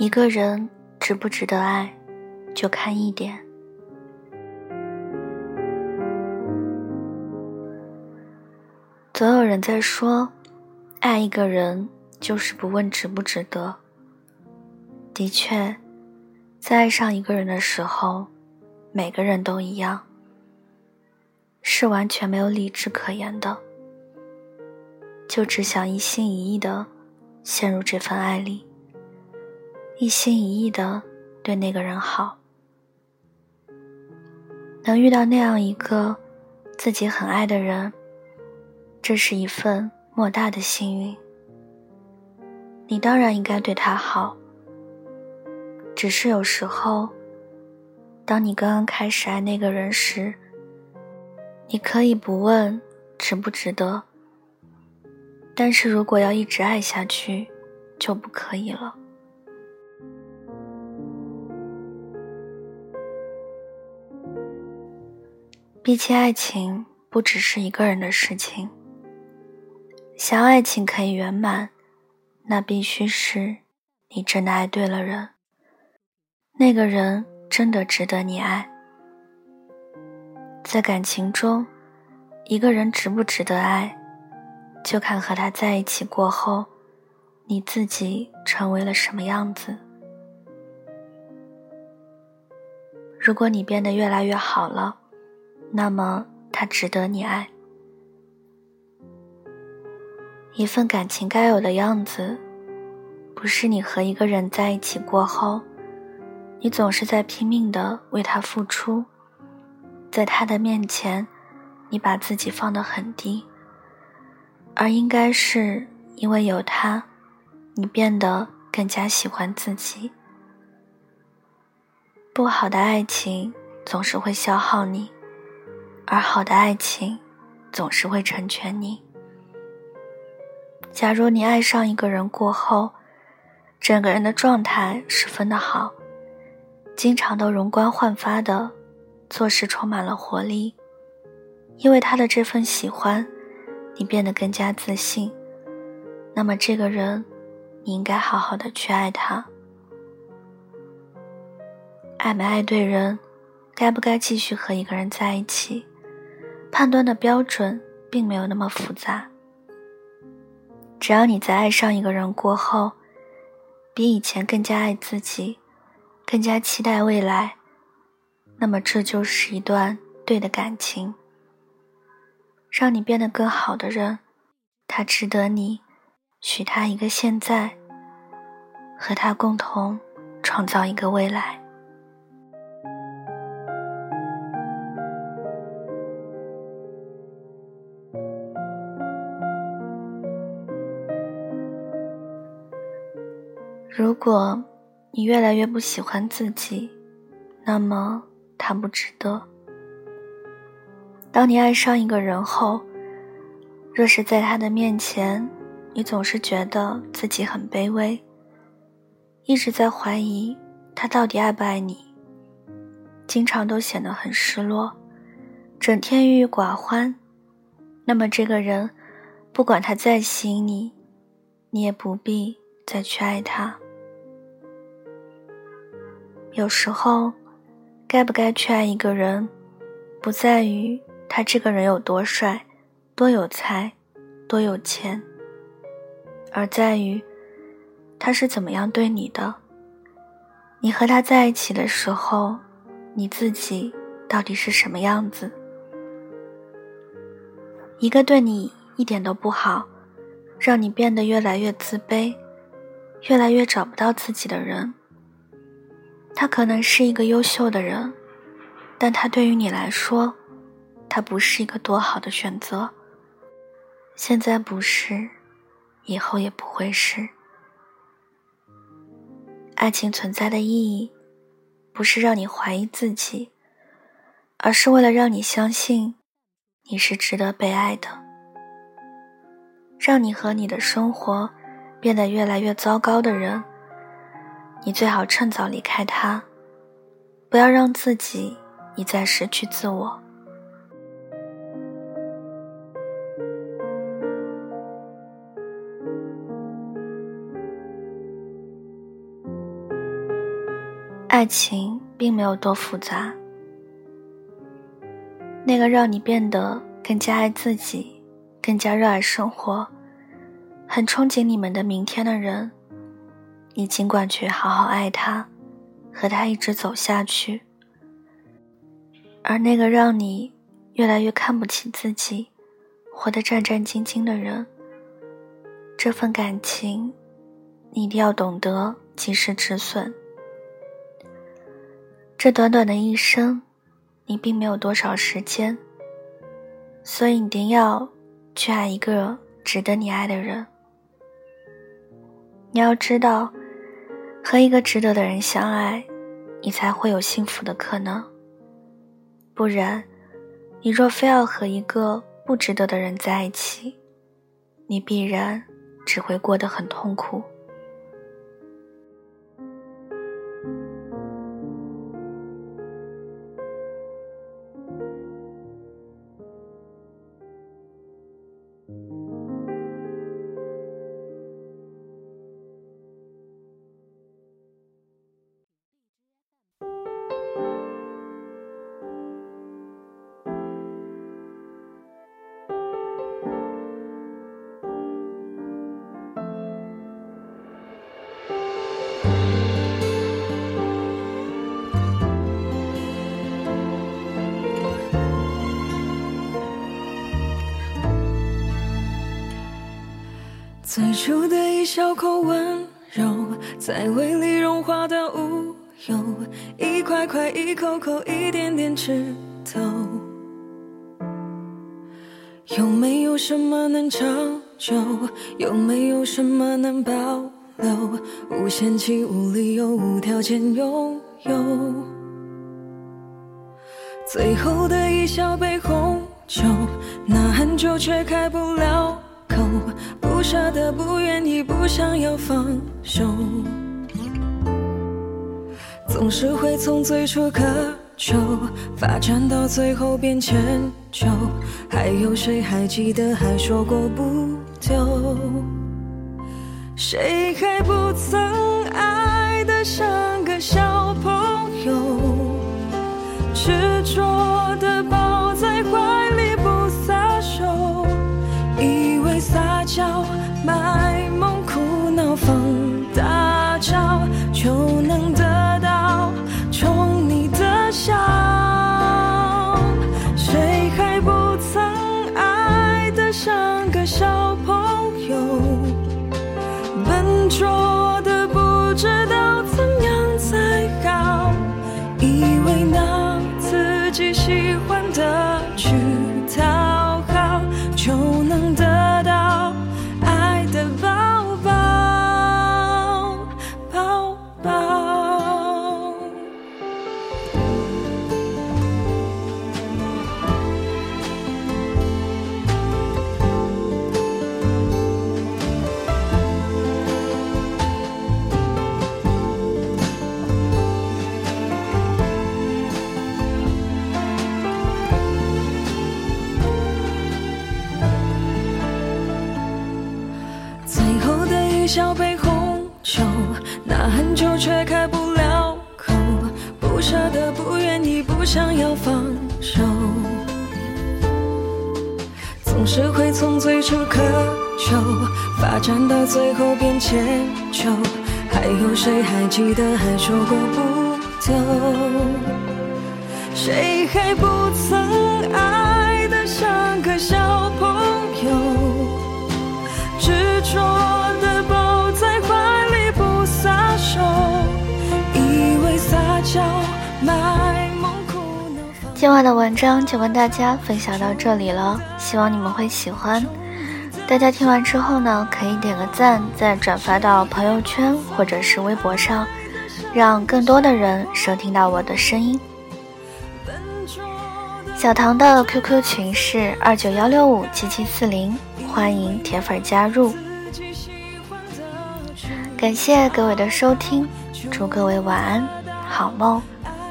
一个人值不值得爱，就看一点。总有人在说，爱一个人就是不问值不值得。的确，在爱上一个人的时候，每个人都一样，是完全没有理智可言的，就只想一心一意的陷入这份爱里，一心一意的对那个人好。能遇到那样一个自己很爱的人。这是一份莫大的幸运，你当然应该对他好。只是有时候，当你刚刚开始爱那个人时，你可以不问值不值得，但是如果要一直爱下去，就不可以了。毕竟，爱情不只是一个人的事情。想爱情可以圆满，那必须是你真的爱对了人，那个人真的值得你爱。在感情中，一个人值不值得爱，就看和他在一起过后，你自己成为了什么样子。如果你变得越来越好了，那么他值得你爱。一份感情该有的样子，不是你和一个人在一起过后，你总是在拼命的为他付出，在他的面前，你把自己放得很低，而应该是因为有他，你变得更加喜欢自己。不好的爱情总是会消耗你，而好的爱情总是会成全你。假如你爱上一个人过后，整个人的状态十分的好，经常都容光焕发的，做事充满了活力，因为他的这份喜欢，你变得更加自信。那么这个人，你应该好好的去爱他。爱没爱对人，该不该继续和一个人在一起，判断的标准并没有那么复杂。只要你在爱上一个人过后，比以前更加爱自己，更加期待未来，那么这就是一段对的感情。让你变得更好的人，他值得你许他一个现在，和他共同创造一个未来。如果你越来越不喜欢自己，那么他不值得。当你爱上一个人后，若是在他的面前，你总是觉得自己很卑微，一直在怀疑他到底爱不爱你，经常都显得很失落，整天郁郁寡欢，那么这个人，不管他再吸引你，你也不必再去爱他。有时候，该不该去爱一个人，不在于他这个人有多帅、多有才、多有钱，而在于他是怎么样对你的。你和他在一起的时候，你自己到底是什么样子？一个对你一点都不好，让你变得越来越自卑、越来越找不到自己的人。他可能是一个优秀的人，但他对于你来说，他不是一个多好的选择。现在不是，以后也不会是。爱情存在的意义，不是让你怀疑自己，而是为了让你相信，你是值得被爱的，让你和你的生活变得越来越糟糕的人。你最好趁早离开他，不要让自己一再失去自我。爱情并没有多复杂。那个让你变得更加爱自己、更加热爱生活、很憧憬你们的明天的人，你尽管去好好爱他，和他一直走下去。而那个让你越来越看不起自己、活得战战兢兢的人，这份感情，你一定要懂得及时止损。这短短的一生。你并没有多少时间，所以你一定要去爱一个值得你爱的人。你要知道，和一个值得的人相爱，你才会有幸福的可能。不然，你若非要和一个不值得的人在一起，你必然只会过得很痛苦。最初的一小口温柔，在胃里融化的无忧，一块块，一口口，一点点吃透。有没有什么能长久？有没有什么能保留？无限期、无理由、无条件拥有。最后的一小杯红酒，那很久却开不了。不舍得，不愿意，不想要放手，总是会从最初渴求发展到最后变迁就。还有谁还记得还说过不丢？谁还不曾爱的伤小杯红酒，那很久却开不了口，不舍得，不愿意，不想要放手，总是会从最初渴求发展到最后变迁就。还有谁还记得还说过不丢？谁还不曾爱得像个小朋友，执着。今晚的文章就跟大家分享到这里了，希望你们会喜欢。大家听完之后呢，可以点个赞，再转发到朋友圈或者是微博上，让更多的人收听到我的声音。小唐的 QQ 群是二九幺六五七七四零，欢迎铁粉加入。感谢各位的收听，祝各位晚安，好梦。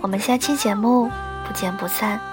我们下期节目不见不散。